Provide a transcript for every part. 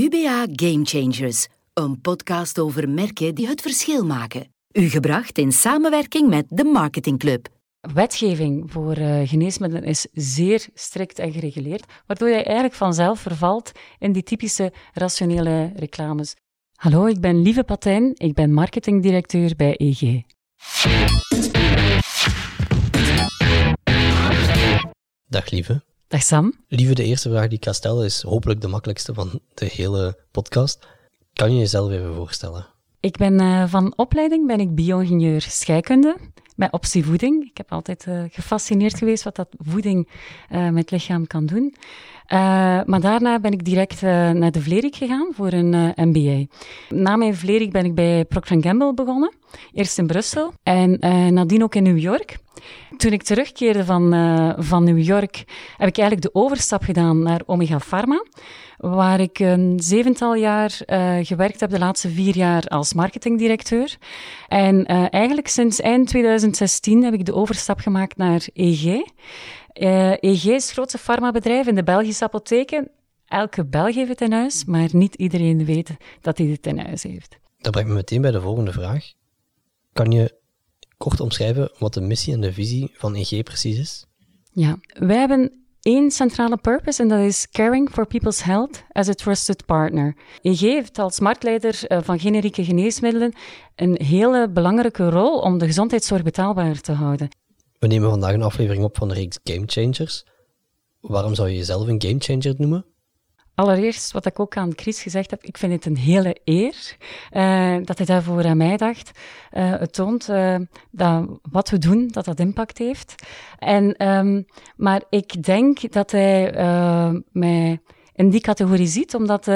UBA Game Changers, een podcast over merken die het verschil maken. U gebracht in samenwerking met de Marketing Club. Wetgeving voor uh, geneesmiddelen is zeer strikt en gereguleerd, waardoor je eigenlijk vanzelf vervalt in die typische rationele reclames. Hallo, ik ben Lieve Patijn, ik ben marketingdirecteur bij EG. Dag Lieve. Dag Sam. Lieve, de eerste vraag die ik ga stellen is hopelijk de makkelijkste van de hele podcast. Kan je jezelf even voorstellen? Ik ben uh, van opleiding ben ik bio-ingenieur scheikunde met optie voeding. Ik heb altijd uh, gefascineerd geweest wat dat voeding uh, met lichaam kan doen. Maar daarna ben ik direct naar de Vlerik gegaan voor een MBA. Na mijn Vlerik ben ik bij Procter Gamble begonnen. Eerst in Brussel en nadien ook in New York. Toen ik terugkeerde van, van New York, heb ik eigenlijk de overstap gedaan naar Omega Pharma, waar ik een zevental jaar gewerkt heb, de laatste vier jaar als marketingdirecteur. En eigenlijk sinds eind 2016 heb ik de overstap gemaakt naar EG. EG is het grootste farmabedrijf in de Belgische apotheken. Elke Belg heeft het in huis, maar niet iedereen weet dat hij het in huis heeft. Dat brengt me meteen bij de volgende vraag. Kan je kort omschrijven wat de missie en de visie van EG precies is? Ja, wij hebben één centrale purpose en dat is caring for people's health as a trusted partner. EG heeft als marktleider eh, van generieke geneesmiddelen een hele belangrijke rol om de gezondheidszorg betaalbaar te houden. We nemen vandaag een aflevering op van de reeks Game Changers. Waarom zou je jezelf een game changer noemen? Allereerst, wat ik ook aan Chris gezegd heb, ik vind het een hele eer uh, dat hij daarvoor aan mij dacht. Uh, het toont uh, dat wat we doen, dat dat impact heeft. En, um, maar ik denk dat hij mij in die categorie ziet, omdat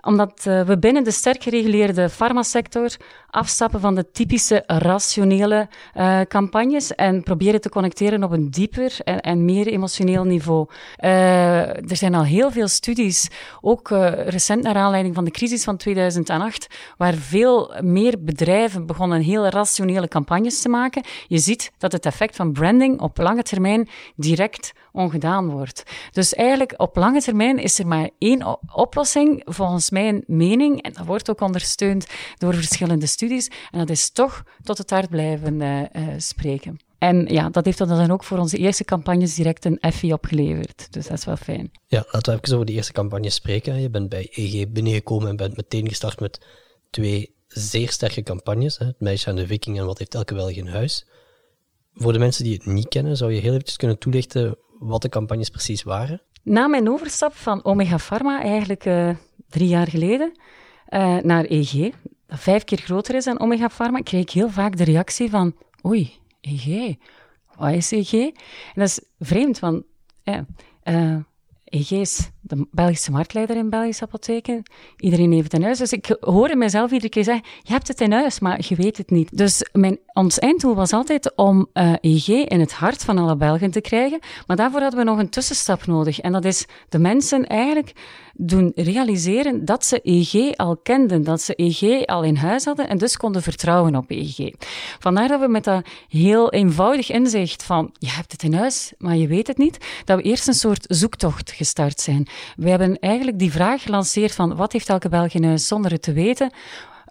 omdat uh, we binnen de sterk gereguleerde farmasector afstappen van de typische rationele uh, campagnes en proberen te connecteren op een dieper en, en meer emotioneel niveau. Uh, er zijn al heel veel studies, ook recent naar aanleiding van de crisis van 2008, waar veel meer bedrijven begonnen heel rationele campagnes te maken. Je ziet dat het effect van branding op lange termijn direct ongedaan wordt. Dus eigenlijk op lange termijn is er maar één oplossing, volgens mijn mening, en dat wordt ook ondersteund door verschillende studies, en dat is toch tot het hart blijven uh, spreken. En ja, dat heeft dan ook voor onze eerste campagnes direct een Effie opgeleverd. Dus dat is wel fijn. Ja, laten we even over die eerste campagne spreken. Je bent bij EG binnengekomen en bent meteen gestart met twee zeer sterke campagnes. Hè? Het meisje aan de viking en wat heeft elke Belg in huis. Voor de mensen die het niet kennen, zou je heel eventjes kunnen toelichten wat de campagnes precies waren? Na mijn overstap van Omega Pharma, eigenlijk uh, drie jaar geleden, uh, naar EG, dat vijf keer groter is dan Omega Pharma, kreeg ik heel vaak de reactie van, oei, EG, wat is EG? En dat is vreemd, want ja, uh, EG is de Belgische marktleider in Belgische apotheken. Iedereen heeft het in huis. Dus ik hoorde mezelf iedere keer zeggen, je hebt het in huis, maar je weet het niet. Dus mijn, ons einddoel was altijd om uh, eh, EG in het hart van alle Belgen te krijgen. Maar daarvoor hadden we nog een tussenstap nodig. En dat is de mensen eigenlijk doen realiseren dat ze EG al kenden, dat ze EG al in huis hadden en dus konden vertrouwen op EG. Vandaar dat we met dat heel eenvoudig inzicht van, je hebt het in huis, maar je weet het niet, dat we eerst een soort zoektocht gestart zijn. We hebben eigenlijk die vraag gelanceerd van wat heeft elke Belg in huis zonder het te weten.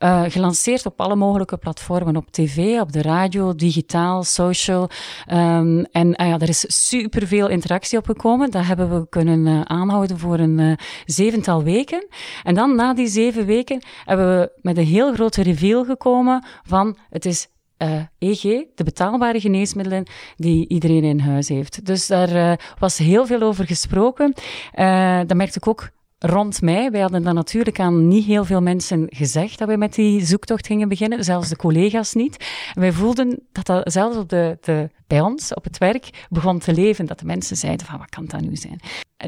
Uh, gelanceerd op alle mogelijke platformen, op tv, op de radio, digitaal, social. Um, en uh, ja, er is superveel interactie opgekomen. Dat hebben we kunnen uh, aanhouden voor een zevental weken. En dan na die zeven weken hebben we met een heel grote reveal gekomen van het is uh, EG, de betaalbare geneesmiddelen die iedereen in huis heeft. Dus daar uh, was heel veel over gesproken. Uh, dat merkte ik ook rond mij. Wij hadden dan natuurlijk aan niet heel veel mensen gezegd dat we met die zoektocht gingen beginnen, zelfs de collega's niet. Wij voelden dat dat zelfs op de, de, bij ons op het werk begon te leven, dat de mensen zeiden van wat kan dat nu zijn?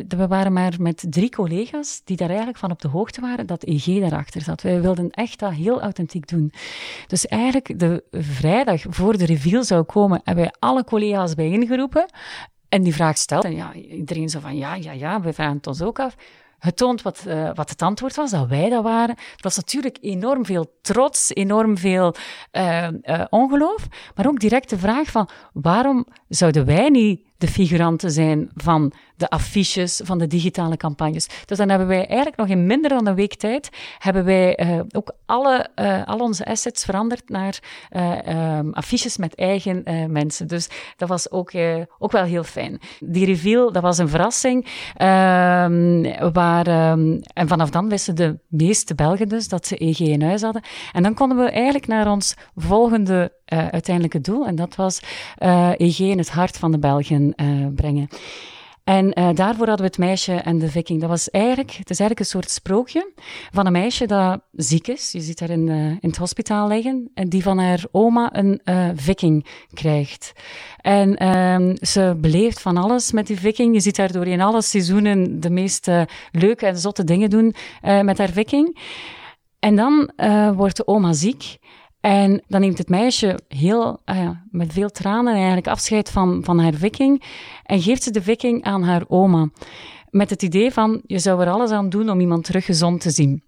We waren maar met drie collega's die daar eigenlijk van op de hoogte waren dat EG daarachter zat. Wij wilden echt dat heel authentiek doen. Dus eigenlijk de vrijdag voor de reveal zou komen, hebben wij alle collega's bijeengeroepen en die vraag stelde. En ja, iedereen zo van ja, ja, ja, we vragen het ons ook af het toont wat, uh, wat het antwoord was, dat wij dat waren. Dat was natuurlijk enorm veel trots, enorm veel uh, ongeloof, maar ook direct de vraag van waarom zouden wij niet de figuranten zijn van de affiches, van de digitale campagnes. Dus dan hebben wij eigenlijk nog in minder dan een week tijd, hebben wij uh, ook alle, uh, al onze assets veranderd naar uh, um, affiches met eigen mensen. Dus dat was ook, ook wel heel fijn. Die reveal, dat was een verrassing. Ehm, waar, um, en vanaf dan wisten de meeste Belgen dus dat ze EG in huis hadden. En dan konden we eigenlijk naar ons volgende uiteindelijke doel. En dat was EG in het hart van de Belgen brengen. En uh, daarvoor hadden we het meisje en de viking. Dat was eigenlijk, het is eigenlijk een soort sprookje van een meisje dat ziek is. Je ziet haar in, uh, in het hospitaal liggen. En die van haar oma een uh, viking krijgt. En ehm, ze beleeft van alles met die viking. Je ziet haar door in alle seizoenen de meest leuke en zotte dingen doen met haar viking. En dan wordt de oma ziek. En dan neemt het meisje heel, uh, met veel tranen eigenlijk afscheid van, van haar viking en geeft ze de viking aan haar oma. Met het idee van, je zou er alles aan doen om iemand terug gezond te zien.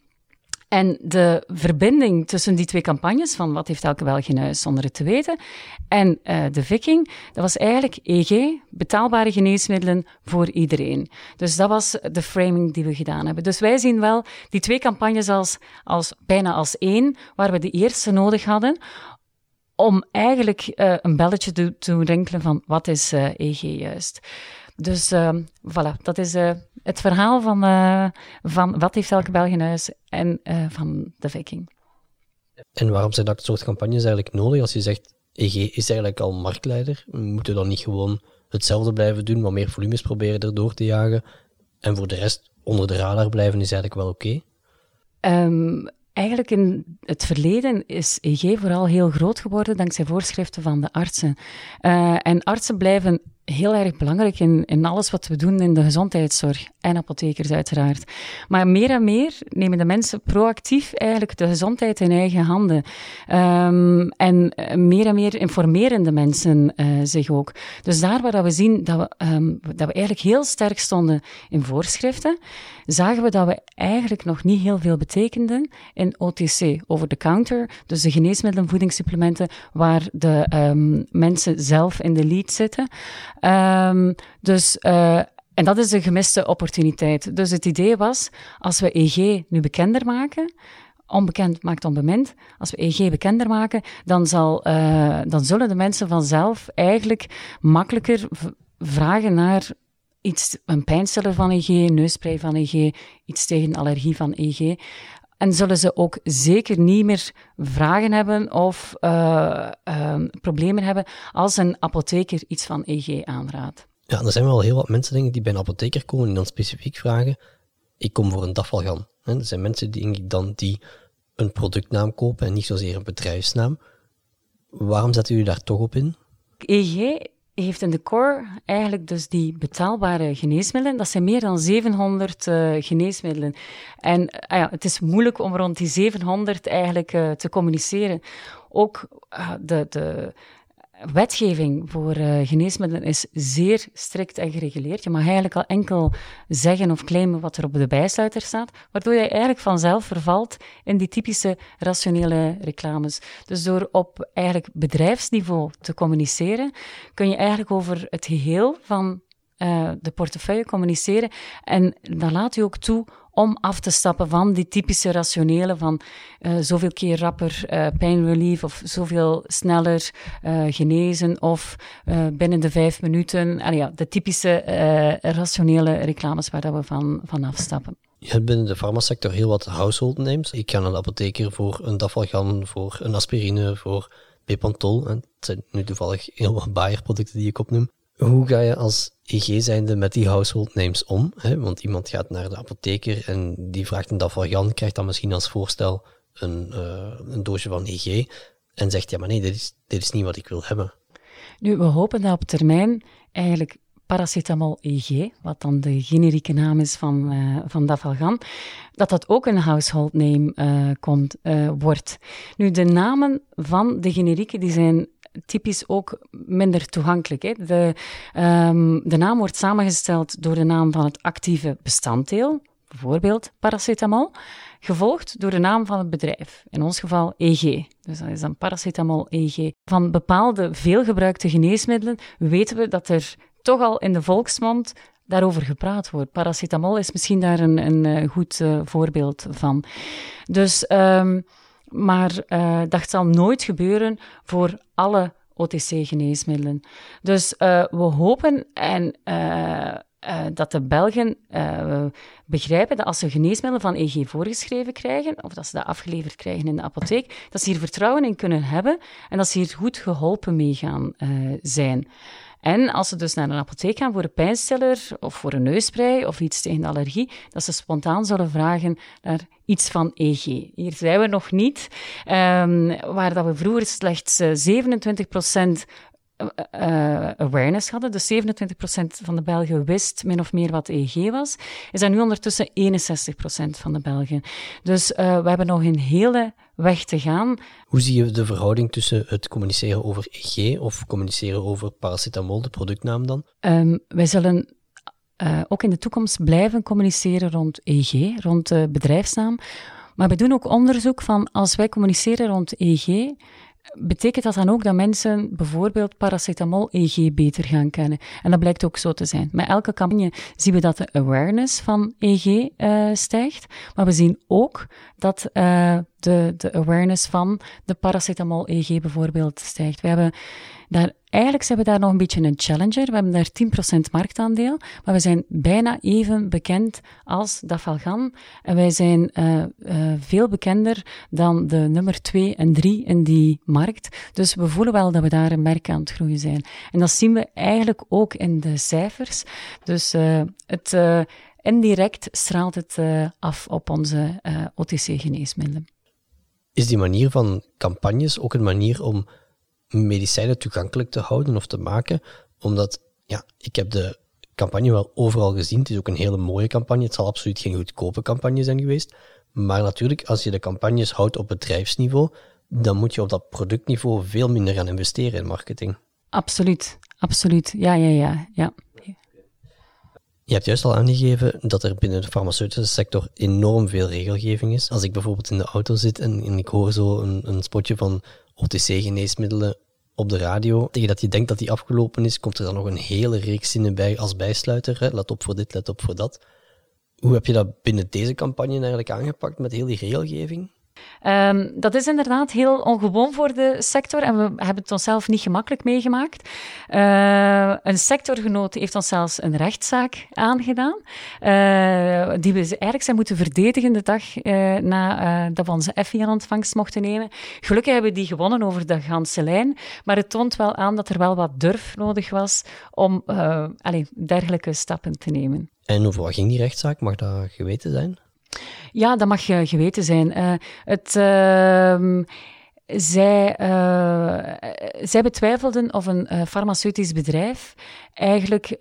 En de verbinding tussen die twee campagnes, van wat heeft elke in huis zonder het te weten, en uh, de Viking, dat was eigenlijk EG, betaalbare geneesmiddelen voor iedereen. Dus dat was de framing die we gedaan hebben. Dus wij zien wel die twee campagnes als, als bijna als één, waar we de eerste nodig hadden om eigenlijk uh, een belletje te, te rinkelen van wat is EG juist. Dus voilà, dat is het verhaal van, uh, van wat heeft elke Belg in huis en van de Viking. En waarom zijn dat soort campagnes eigenlijk nodig? Als je zegt, EG is eigenlijk al marktleider, moeten we dan niet gewoon hetzelfde blijven doen, maar meer volumes proberen erdoor te jagen en voor de rest onder de radar blijven is eigenlijk wel oké? Okay? Um, Eigenlijk in het verleden is EG vooral heel groot geworden dankzij voorschriften van de artsen. Uh, en artsen blijven heel erg belangrijk in, in alles wat we doen in de gezondheidszorg. En apothekers uiteraard. Maar meer en meer nemen de mensen proactief eigenlijk de gezondheid in eigen handen. Um, en meer en meer informeren de mensen uh, zich ook. Dus daar waar we zien dat we, um, dat we eigenlijk heel sterk stonden in voorschriften, zagen we dat we eigenlijk nog niet heel veel betekenden in OTC, over the counter. Dus de geneesmiddelen, voedingssupplementen, waar de um, mensen zelf in de lead zitten. Um, dus, uh, en dat is een gemiste opportuniteit. Dus het idee was, als we EG nu bekender maken, onbekend maakt onbemind. Als we EG bekender maken, dan, zal, uh, dan zullen de mensen vanzelf eigenlijk makkelijker vragen naar iets, een pijnstiller van EG, neuspray van EG, iets tegen allergie van EG. En zullen ze ook zeker niet meer vragen hebben of uh, uh, problemen hebben als een apotheker iets van EG aanraadt. Ja, er zijn wel heel wat mensen denk ik, die bij een apotheker komen en dan specifiek vragen, ik kom voor een dafalgan. Er zijn mensen die, dan die een productnaam kopen en niet zozeer een bedrijfsnaam. Waarom zetten jullie daar toch op in? EG heeft in de core eigenlijk dus die betaalbare geneesmiddelen. Dat zijn meer dan 700 uh, eh, geneesmiddelen. En uh, ja, het is moeilijk om rond die 700 eigenlijk uh, te communiceren. Ook de, de wetgeving voor uh, geneesmiddelen is zeer strikt en gereguleerd. Je mag eigenlijk al enkel zeggen of claimen wat er op de bijsluiter staat, waardoor je eigenlijk vanzelf vervalt in die typische rationele reclames. Dus door op eigenlijk bedrijfsniveau te communiceren, kun je eigenlijk over het geheel van uh, de portefeuille communiceren en dan laat u ook toe om af te stappen van die typische rationele van uh, zoveel keer rapper uh, pijnrelief of zoveel sneller uh, genezen of binnen de vijf minuten. Ja, de typische rationele reclames waar dat we van, van afstappen. Je hebt binnen de farmasector heel wat household names. Ik ga naar de apotheker voor een dafalgan, voor een aspirine, voor Bepantol. Het zijn nu toevallig heel wat Bayer-producten die ik opnoem. Hoe ga je als IG zijnde met die household names om? Hè? Want iemand gaat naar de apotheker en die vraagt een Davalgan, krijgt dan misschien als voorstel een, uh, een doosje van IG en zegt, ja maar nee, dit is, is niet wat ik wil hebben. Nu, we hopen dat op termijn eigenlijk paracetamol IG, wat dan de generieke naam is van, uh, van Dafalgan, dat dat ook een household name uh, komt, wordt. Nu, de namen van de generieken die zijn typisch ook minder toegankelijk. Hè. De, um, de naam wordt samengesteld door de naam van het actieve bestanddeel, bijvoorbeeld paracetamol, gevolgd door de naam van het bedrijf, in ons geval EG. Dus dat is dan paracetamol EG. Van bepaalde veelgebruikte geneesmiddelen weten we dat er toch al in de volksmond daarover gepraat wordt. Paracetamol is misschien daar een, een eh, goed uh, voorbeeld van. Dus, um, maar uh, dat zal nooit gebeuren voor alle OTC-geneesmiddelen. Dus we hopen en uh, dat de Belgen begrijpen dat als ze geneesmiddelen van EG voorgeschreven krijgen, of dat ze dat afgeleverd krijgen in de apotheek, dat ze hier vertrouwen in kunnen hebben en dat ze hier goed geholpen mee gaan zijn. En als ze dus naar een apotheek gaan voor een pijnstiller of voor een neusprei of iets tegen de allergie, dat ze spontaan zullen vragen naar iets van EG. Hier zijn we nog niet, um, waar dat we vroeger slechts 27% uh, awareness hadden, dus 27% van de Belgen wist min of meer wat EG was, is dat nu ondertussen 61% van de Belgen. Dus we hebben nog een hele weg te gaan. Hoe zie je de verhouding tussen het communiceren over EG of communiceren over paracetamol, de productnaam dan? Um, wij zullen uh, ook in de toekomst blijven communiceren rond EG, rond de bedrijfsnaam. Maar we doen ook onderzoek van als wij communiceren rond EG, betekent dat dan ook dat mensen bijvoorbeeld paracetamol EG beter gaan kennen? En dat blijkt ook zo te zijn. Met elke campagne zien we dat de awareness van EG uh, eh, stijgt, maar we zien ook dat uh, de, de awareness van de paracetamol EG bijvoorbeeld stijgt. We hebben daar, eigenlijk zijn we daar nog een beetje een challenger. We hebben daar 10% marktaandeel, maar we zijn bijna even bekend als Dafalgan. En wij zijn uh, uh, veel bekender dan de nummer 2 en 3 in die markt. Dus we voelen wel dat we daar een merk aan het groeien zijn. En dat zien we eigenlijk ook in de cijfers. Dus uh, het indirect straalt het af op onze OTC-geneesmiddelen. Is die manier van campagnes ook een manier om medicijnen toegankelijk te houden of te maken. Omdat, ja, ik heb de campagne wel overal gezien. Het is ook een hele mooie campagne. Het zal absoluut geen goedkope campagne zijn geweest. Maar natuurlijk, als je de campagnes houdt op bedrijfsniveau, dan moet je op dat productniveau veel minder gaan investeren in marketing. Absoluut, absoluut. Ja, ja, ja. ja. Je hebt juist al aangegeven dat er binnen de farmaceutische sector enorm veel regelgeving is. Als ik bijvoorbeeld in de auto zit en, en ik hoor zo een, een spotje van OTC-geneesmiddelen op de radio. Tegen dat je denkt dat die afgelopen is, komt er dan nog een hele reeks zinnen bij als bijsluiter. Let op voor dit, let op voor dat. Hoe heb je dat binnen deze campagne eigenlijk aangepakt met heel die regelgeving? Um, dat is inderdaad heel ongewoon voor de sector en we hebben het onszelf niet gemakkelijk meegemaakt. Uh, een sectorgenoot heeft ons zelfs een rechtszaak aangedaan, uh, die we eigenlijk zijn moeten verdedigen de dag uh, na dat we onze FI aan ontvangst mochten nemen. Gelukkig hebben we die gewonnen over de ganse lijn, maar het toont wel aan dat er wel wat durf nodig was om allez, dergelijke stappen te nemen. En over ging die rechtszaak? Mag dat geweten zijn? Ja, dat mag je geweten zijn. Uh, het, zij, uh, zij betwijfelden of een uh, farmaceutisch bedrijf eigenlijk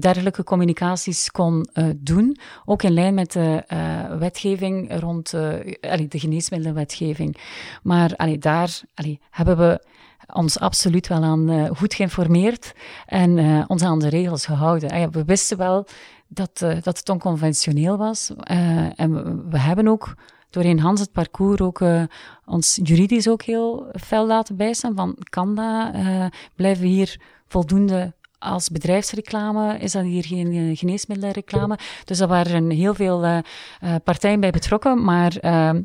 dergelijke communicaties kon doen, ook in lijn met de wetgeving rond de geneesmiddelenwetgeving. Maar daar hebben we ons absoluut wel aan goed geïnformeerd en ons aan de regels gehouden. we wisten wel dat, uh, dat het onconventioneel was. Uh, en we, we, hebben ook doorheen Hans het parcours ook uh, ons juridisch ook heel fel laten bijstaan van kan dat? blijven we hier voldoende als bedrijfsreclame is dat hier geen geneesmiddelenreclame. Dus daar waren heel veel partijen bij betrokken. Maar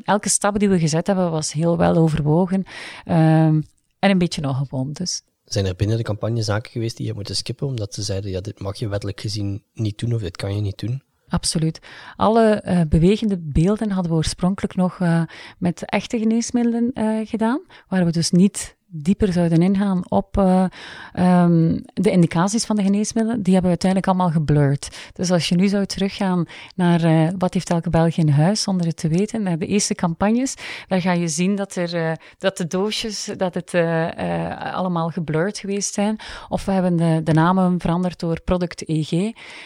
elke stap die we gezet hebben was heel wel overwogen. en een beetje ongewoon dus. Zijn er binnen de campagne zaken geweest die je moet skippen, omdat ze zeiden, ja, dit mag je wettelijk gezien niet doen of dit kan je niet doen? Absoluut. Alle uh, bewegende beelden hadden we oorspronkelijk nog uh, met echte geneesmiddelen uh, gedaan, waar we dus niet dieper zouden ingaan op uh, um, de indicaties van de geneesmiddelen, die hebben we uiteindelijk allemaal geblurred. Dus als je nu zou teruggaan naar uh, wat heeft elke Belg in huis, zonder het te weten, naar de eerste campagnes, dan ga je zien dat, er, uh, dat de doosjes, dat het allemaal geblurred geweest zijn. Of we hebben de, de namen veranderd door product EG.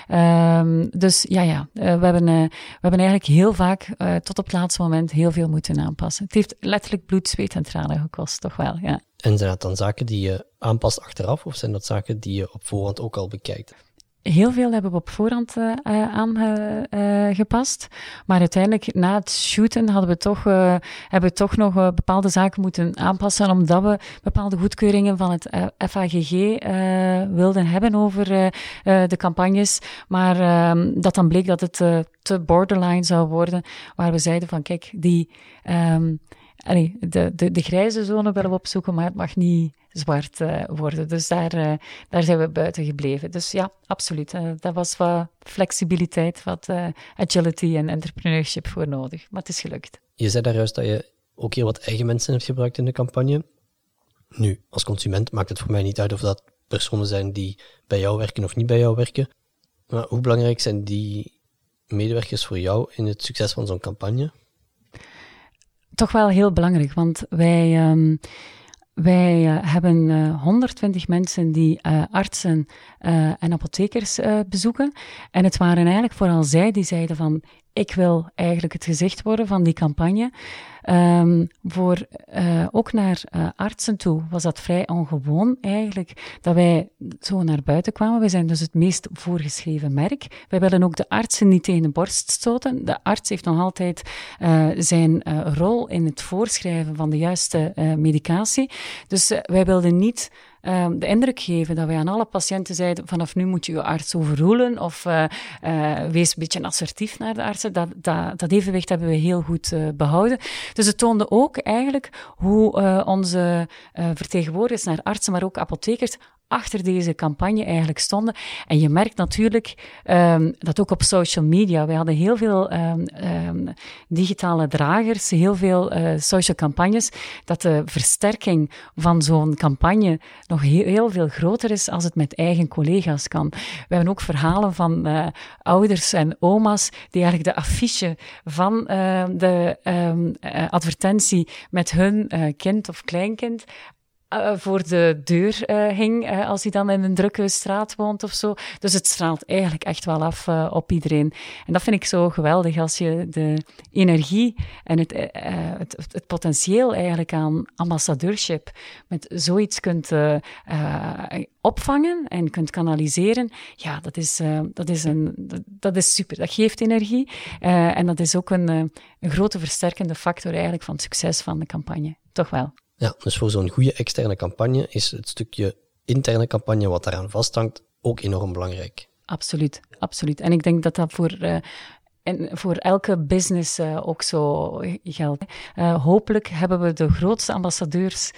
Um, dus ja, ja, we, hebben, we hebben eigenlijk heel vaak tot op het laatste moment heel veel moeten aanpassen. Het heeft letterlijk bloed, zweet en tranen gekost, toch wel, ja. En zijn dat dan zaken die je aanpast achteraf, of zijn dat zaken die je op voorhand ook al bekijkt? heel veel hebben we op voorhand uh, aangepast. maar uiteindelijk, na het shooten, hadden we toch, hebben we toch nog bepaalde zaken moeten aanpassen, omdat we bepaalde goedkeuringen van het FAGG wilden hebben over de campagnes. Maar ehm, dat dan bleek dat het te borderline zou worden, waar we zeiden van, kijk, die... Um, de, de, de grijze zone willen we opzoeken, maar het mag niet zwart uh, worden. Dus daar, uh, daar zijn we buiten gebleven. Dus ja, absoluut. Uh, dat was wat flexibiliteit, wat agility en entrepreneurship voor nodig. Maar het is gelukt. Je zei daar juist dat je ook heel wat eigen mensen hebt gebruikt in de campagne. Nu, als consument maakt het voor mij niet uit of dat personen zijn die bij jou werken of niet bij jou werken. Maar hoe belangrijk zijn die medewerkers voor jou in het succes van zo'n campagne? Toch wel heel belangrijk, want wij. Um, wij uh, hebben uh, eh, 120 mensen die uh, artsen en apothekers bezoeken. En het waren eigenlijk vooral zij die zeiden van ik wil eigenlijk het gezicht worden van die campagne. Um, voor, uh, ook naar uh, artsen toe was dat vrij ongewoon eigenlijk, dat wij zo naar buiten kwamen. Wij zijn dus het meest voorgeschreven merk. Wij willen ook de artsen niet tegen de borst stoten. De arts heeft nog altijd uh, zijn rol in het voorschrijven van de juiste medicatie. Dus wij wilden niet um, de indruk geven dat wij aan alle patiënten zeiden: vanaf nu moet je je arts overroelen of uh, uh, wees een beetje assertief naar de artsen. Dat, dat, dat evenwicht hebben we heel goed uh, behouden. Dus het toonde ook eigenlijk hoe onze vertegenwoordigers naar artsen, maar ook apothekers achter deze campagne eigenlijk stonden. En je merkt natuurlijk um, dat ook op social media. We hadden heel veel um, um, digitale dragers, heel veel uh, social campagnes, dat de versterking van zo'n campagne nog heel, veel groter is als het met eigen collega's kan. We hebben ook verhalen van uh, ouders en oma's die eigenlijk de affiche van uh, de advertentie met hun kind of kleinkind uh, voor de deur uh, hing als hij dan in een drukke straat woont of zo. Dus het straalt eigenlijk echt wel af op iedereen. En dat vind ik zo geweldig als je de energie en het, het, het, potentieel eigenlijk aan ambassadeurship met zoiets kunt opvangen en kunt kanaliseren. Ja, dat is, dat is, een, dat, dat, is super. Dat geeft energie en dat is ook een, een grote versterkende factor eigenlijk van het succes van de campagne. Toch wel. Ja, dus voor zo'n goede externe campagne is het stukje interne campagne wat daaraan vasthangt ook enorm belangrijk. Absoluut, absoluut. En ik denk dat dat voor uh, en voor elke business uh, ook zo geldt. Uh, hopelijk hebben we de grootste ambassadeurs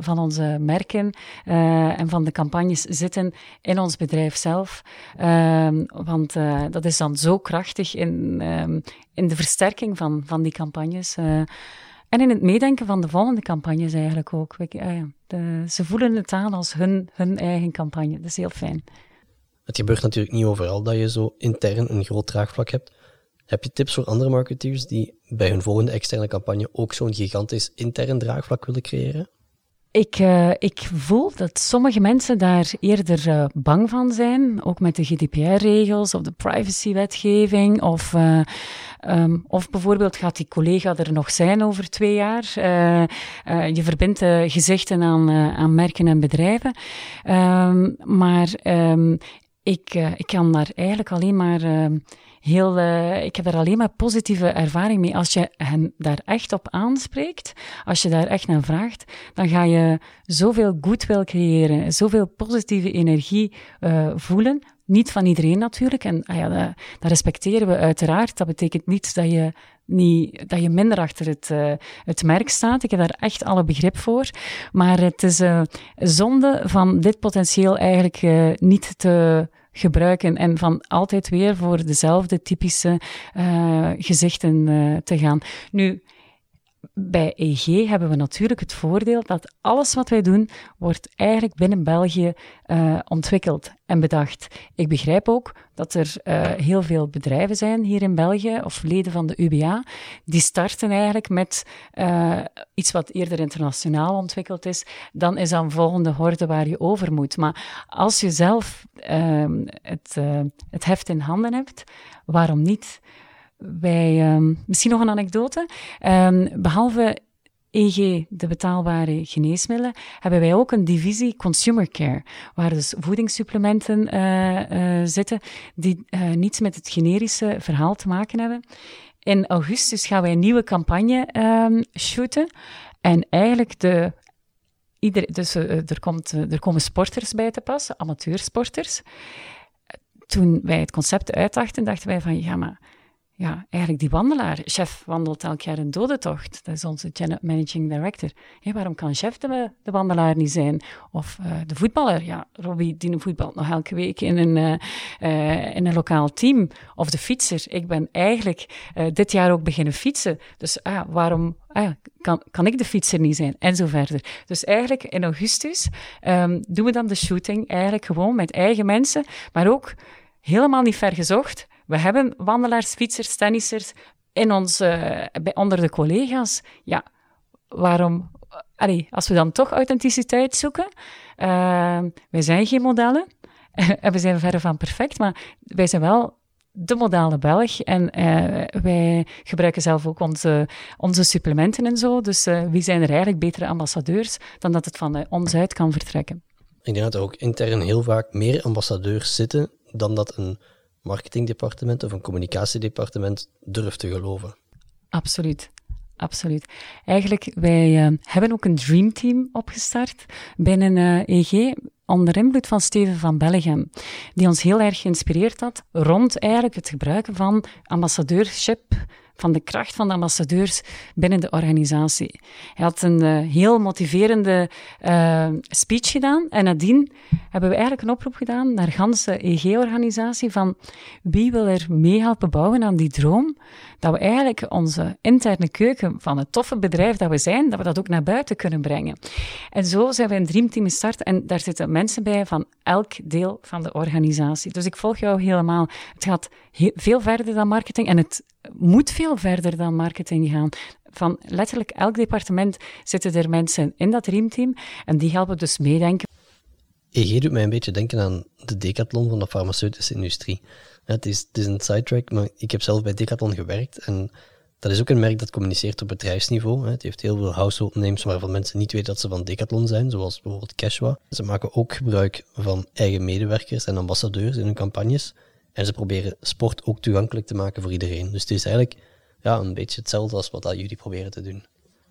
van onze merken en van de campagnes zitten in ons bedrijf zelf. Ehm, want dat is dan zo krachtig in, um, in de versterking van, van die campagnes. En in het meedenken van de volgende campagnes eigenlijk ook. Ah de, ze voelen het aan als hun, hun eigen campagne. Dat is heel fijn. Het gebeurt natuurlijk niet overal dat je zo intern een groot draagvlak hebt. Heb je tips voor andere marketeers die bij hun volgende externe campagne ook zo'n gigantisch intern draagvlak willen creëren? Ik, uh, ik voel dat sommige mensen daar eerder uh, bang van zijn, ook met de GDPR-regels of de privacywetgeving. Of, uh, um, of bijvoorbeeld gaat die collega er nog zijn over twee jaar. je verbindt gezichten aan, aan merken en bedrijven. Um, maar um, ik, ik kan daar eigenlijk alleen maar heel, uh, ik heb daar alleen maar positieve ervaring mee. Als je hen daar echt op aanspreekt, als je daar echt naar vraagt, dan ga je zoveel goodwill creëren, zoveel positieve energie uh, voelen. Niet van iedereen natuurlijk, en ah ja, dat, respecteren we uiteraard. Dat betekent niet dat je, niet, dat je minder achter het, uh, het merk staat. Ik heb daar echt alle begrip voor. Maar het is uh, zonde van dit potentieel eigenlijk niet te gebruiken en van altijd weer voor dezelfde typische uh, gezichten uh, te gaan. Nu, bij EG hebben we natuurlijk het voordeel dat alles wat wij doen, wordt eigenlijk binnen België uh, ontwikkeld en bedacht. Ik begrijp ook dat er uh, heel veel bedrijven zijn hier in België, of leden van de UBA, die starten eigenlijk met uh, iets wat eerder internationaal ontwikkeld is. Dan is dan volgende horde waar je over moet. Maar als je zelf ehm, het, het heft in handen hebt, waarom niet? Wij, um, misschien nog een anekdote. Um, behalve EG, de betaalbare geneesmiddelen, hebben wij ook een divisie Consumer Care, waar dus voedingssupplementen uh, uh, zitten die uh, niets met het generische verhaal te maken hebben. In augustus gaan wij een nieuwe campagne um, shooten. En eigenlijk de Ieder, dus er, komt, er komen sporters bij te passen, amateursporters. Toen wij het concept uitdachten, dachten wij van ja, maar ja, eigenlijk die wandelaar. Chef wandelt elk jaar een dodentocht. Dat is onze managing director. waarom kan chef de, de, wandelaar niet zijn? Of uh, de voetballer. Ja, Robbie die voetbalt nog elke week in een, uh, uh, in een lokaal team. Of de fietser. Ik ben eigenlijk dit jaar ook beginnen fietsen. Dus ah, waarom ah, kan, kan ik de fietser niet zijn? En zo verder. Dus eigenlijk in augustus um, doen we dan de shooting eigenlijk gewoon met eigen mensen. Maar ook helemaal niet ver gezocht we hebben wandelaars, fietsers, tennissers in uh, bij, onder de collega's. Ja, waarom... Allee, als we dan toch authenticiteit zoeken, uh, wij zijn geen modellen en we zijn verre van perfect, maar wij zijn wel de modale Belg. En uh, wij gebruiken zelf ook onze, onze supplementen en zo. Dus uh, wie zijn er eigenlijk betere ambassadeurs dan dat het van uh, ons uit kan vertrekken? Ik denk dat er ook intern heel vaak meer ambassadeurs zitten dan dat een marketingdepartement of een communicatiedepartement durft te geloven. Absoluut. Absoluut. Eigenlijk, wij uh, hebben ook een dreamteam opgestart binnen EG, onder invloed van Steven van Bellegem, die ons heel erg geïnspireerd had rond eigenlijk het gebruiken van ambassadeurship van de kracht van de ambassadeurs binnen de organisatie. Hij had een uh, heel motiverende uh, speech gedaan en nadien hebben we eigenlijk een oproep gedaan naar de ganse EG-organisatie van wie wil er mee helpen bouwen aan die droom, dat we eigenlijk onze interne keuken van het toffe bedrijf dat we zijn, dat we dat ook naar buiten kunnen brengen. En zo zijn we een dreamteam gestart en daar zitten mensen bij van elk deel van de organisatie. Dus ik volg jou helemaal. Het gaat veel verder dan marketing en het moet veel verder dan marketing gaan. Van letterlijk elk departement zitten er mensen in dat dreamteam en die helpen dus meedenken. EG doet mij een beetje denken aan de decathlon van de farmaceutische industrie. Het is, het is een sidetrack, maar ik heb zelf bij Decathlon gewerkt en dat is ook een merk dat communiceert op bedrijfsniveau. Het heeft heel veel household names waarvan mensen niet weten dat ze van Decathlon zijn, zoals bijvoorbeeld Cashwa. Ze maken ook gebruik van eigen medewerkers en ambassadeurs in hun campagnes. En ze proberen sport ook toegankelijk te maken voor iedereen. Dus het is eigenlijk ja, een beetje hetzelfde als wat jullie proberen te doen.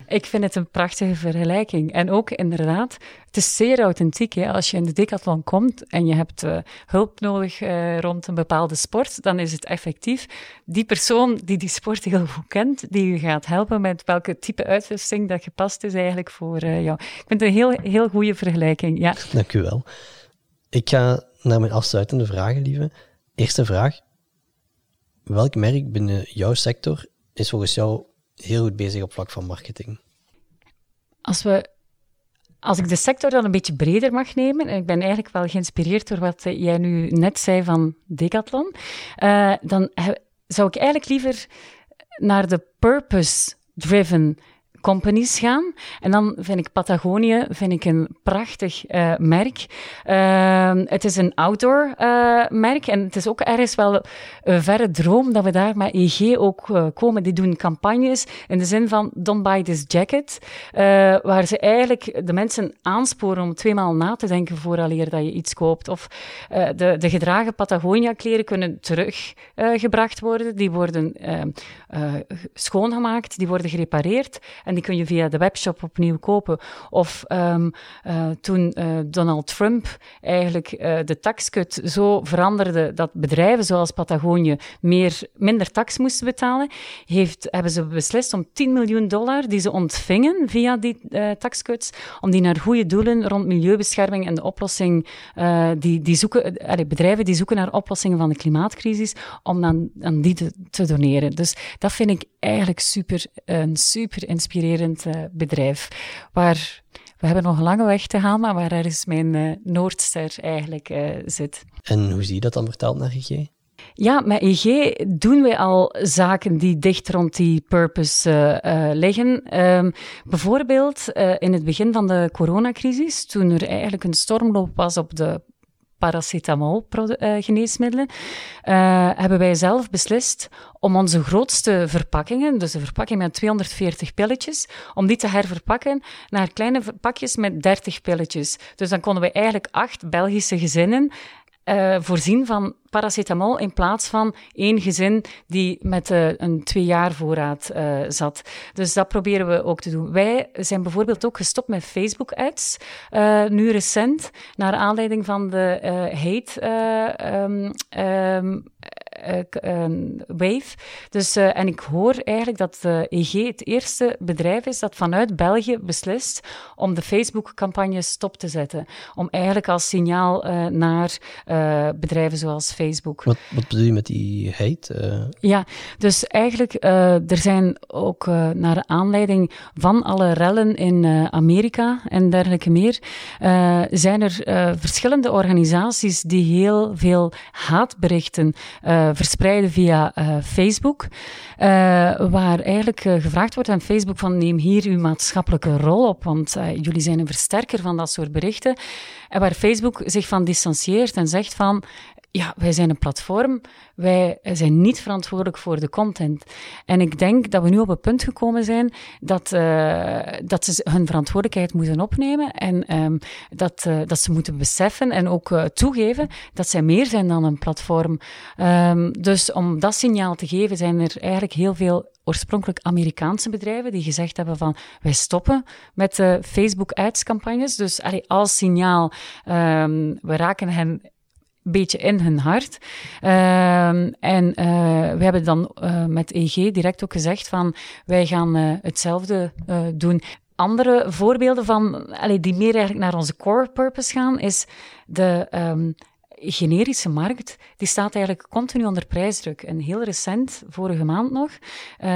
Ik vind het een prachtige vergelijking. En ook inderdaad, het is zeer authentiek. Hè? Als je in de decathlon komt en je hebt uh, hulp nodig uh, rond een bepaalde sport, dan is het effectief die persoon die die sport heel goed kent, die je gaat helpen met welke type uitrusting dat gepast is eigenlijk voor uh, jou. Ik vind het een heel, heel goede vergelijking. Ja. Dank u wel. Ik ga naar mijn afsluitende vragen, lieve. Eerste vraag. Welk merk binnen jouw sector is volgens jou heel goed bezig op vlak van marketing? Als we als ik de sector dan een beetje breder mag nemen, en ik ben eigenlijk wel geïnspireerd door wat jij nu net zei van Decathlon, uh, dan zou ik eigenlijk liever naar de purpose-driven companies gaan. En dan vind ik Patagonië vind ik een prachtig uh, merk. Uh, het is een outdoor uh, merk en het is ook ergens wel een verre droom dat we daar met EG ook uh, komen. Die doen campagnes in de zin van don't buy this jacket, waar ze eigenlijk de mensen aansporen om tweemaal na te denken vooraleer dat je iets koopt. Of de, de gedragen Patagonia kleren kunnen teruggebracht worden. Die worden ehm, schoongemaakt, die worden gerepareerd en die kun je via de webshop opnieuw kopen. Of um, uh, toen uh, Donald Trump eigenlijk uh, de taxcut zo veranderde dat bedrijven zoals Patagonië meer, minder tax moesten betalen, heeft, hebben ze beslist om 10 miljoen dollar die ze ontvingen via die taxcuts, om die naar goede doelen rond milieubescherming en de oplossing, die, die zoeken, bedrijven die zoeken naar oplossingen van de klimaatcrisis, om dan aan die te, te doneren. Dus dat vind ik eigenlijk super, een super inspirerend inspirerend uh, bedrijf. Waar we hebben nog een lange weg te gaan, maar waar is mijn uh, Noordster eigenlijk uh, zit. En hoe zie je dat dan vertaald naar EG? Ja, met EG doen we al zaken die dicht rond die purpose uh, uh, liggen. Um, bijvoorbeeld uh, in het begin van de coronacrisis, toen er eigenlijk een stormloop was op de paracetamol-geneesmiddelen, uh, hebben wij zelf beslist om onze grootste verpakkingen, dus de verpakking met 240 pilletjes, om die te herverpakken naar kleine pakjes met 30 pilletjes. Dus dan konden we eigenlijk acht Belgische gezinnen uh, voorzien van paracetamol in plaats van één gezin die met uh, een twee jaar voorraad uh, zat. Dus dat proberen we ook te doen. Wij zijn bijvoorbeeld ook gestopt met Facebook-ads, nu recent, naar aanleiding van de hate um, um, wave. Dus, en ik hoor eigenlijk dat EG het eerste bedrijf is dat vanuit België beslist om de Facebook-campagne stop te zetten. Om eigenlijk als signaal naar bedrijven zoals Facebook. Wat, wat bedoel je met die hate? Ja, dus eigenlijk, er zijn ook naar aanleiding van alle rellen in Amerika en dergelijke meer, zijn er verschillende organisaties die heel veel haatberichten verspreiden via Facebook. waar eigenlijk gevraagd wordt aan Facebook van neem hier uw maatschappelijke rol op, want jullie zijn een versterker van dat soort berichten. En waar Facebook zich van distancieert en zegt van ja, wij zijn een platform, wij zijn niet verantwoordelijk voor de content. En ik denk dat we nu op het punt gekomen zijn dat, uh, dat ze hun verantwoordelijkheid moeten opnemen en um, dat, uh, dat ze moeten beseffen en ook uh, toegeven dat zij meer zijn dan een platform. Um, dus om dat signaal te geven zijn er eigenlijk heel veel oorspronkelijk Amerikaanse bedrijven die gezegd hebben van wij stoppen met de Facebook ads campagnes. Dus allee, als signaal, um, we raken hen beetje in hun hart. Uh, en uh, we hebben dan uh, met EG direct ook gezegd van wij gaan uh, hetzelfde doen. Andere voorbeelden van, allee, die meer eigenlijk naar onze core purpose gaan, is de um, generische markt, die staat eigenlijk continu onder prijsdruk. En heel recent, vorige maand nog,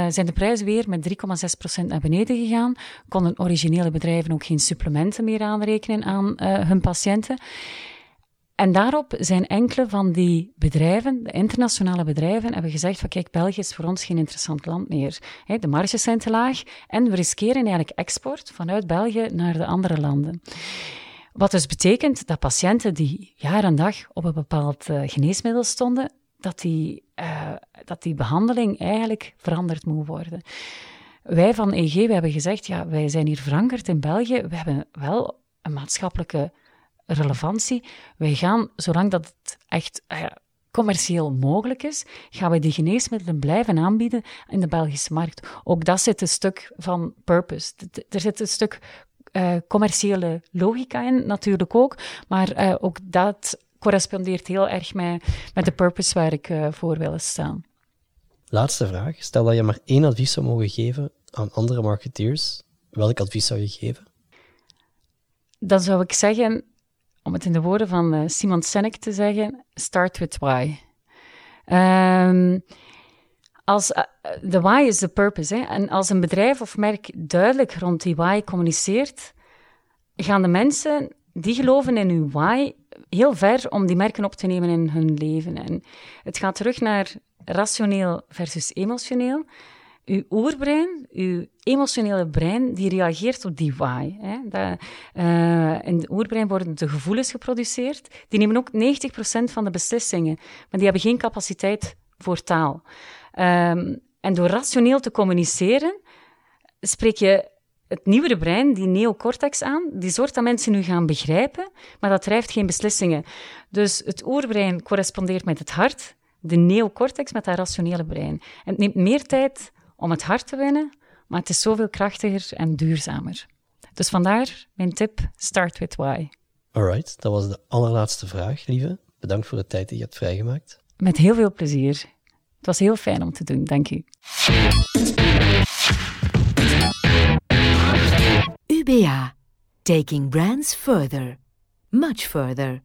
zijn de prijzen weer met 3,6% naar beneden gegaan. Konden originele bedrijven ook geen supplementen meer aanrekenen aan hun patiënten. En daarop zijn enkele van die bedrijven, de internationale bedrijven, hebben gezegd van kijk, België is voor ons geen interessant land meer. De marges zijn te laag en we riskeren eigenlijk export vanuit België naar de andere landen. Wat dus betekent dat patiënten die jaar en dag op een bepaald uh, geneesmiddel stonden, dat die, uh, dat die behandeling eigenlijk veranderd moet worden. Wij van EG we hebben gezegd, ja, wij zijn hier verankerd in België, we hebben wel een maatschappelijke relevantie. Wij gaan, zolang dat het echt uh, commercieel mogelijk is, gaan we die geneesmiddelen blijven aanbieden in de Belgische markt. Ook dat zit een stuk van purpose. Er zit een stuk uh, commerciële logica in, natuurlijk ook, maar uh, ook dat correspondeert heel erg met, met de purpose waar ik voor wil staan. Laatste vraag. Stel dat je maar één advies zou mogen geven aan andere marketeers. Welk advies zou je geven? Dan zou ik zeggen, om het in de woorden van uh, Simon Sinek te zeggen, start with why. Um, als, uh, de why is the purpose. Hè? En als een bedrijf of merk duidelijk rond die why communiceert, gaan de mensen die geloven in hun why heel ver om die merken op te nemen in hun leven. En het gaat terug naar rationeel versus emotioneel uw oerbrein, uw emotionele brein, die reageert op die why. Hè. Dat, uh, in het oerbrein worden de gevoelens geproduceerd. Die nemen ook 90% van de beslissingen, maar die hebben geen capaciteit voor taal. Um, en door rationeel te communiceren, spreek je het nieuwere brein, die neocortex aan, die zorgt dat mensen nu gaan begrijpen, maar dat drijft geen beslissingen. Dus het oerbrein correspondeert met het hart, de neocortex met dat rationele brein. En het neemt meer tijd om het hart te winnen, maar het is zoveel krachtiger en duurzamer. Dus vandaar mijn tip: start with why. Alright, dat was de allerlaatste vraag, lieve. Bedankt voor de tijd die je hebt vrijgemaakt. Met heel veel plezier. Het was heel fijn om te doen, dank u. UBA, taking brands further, much further.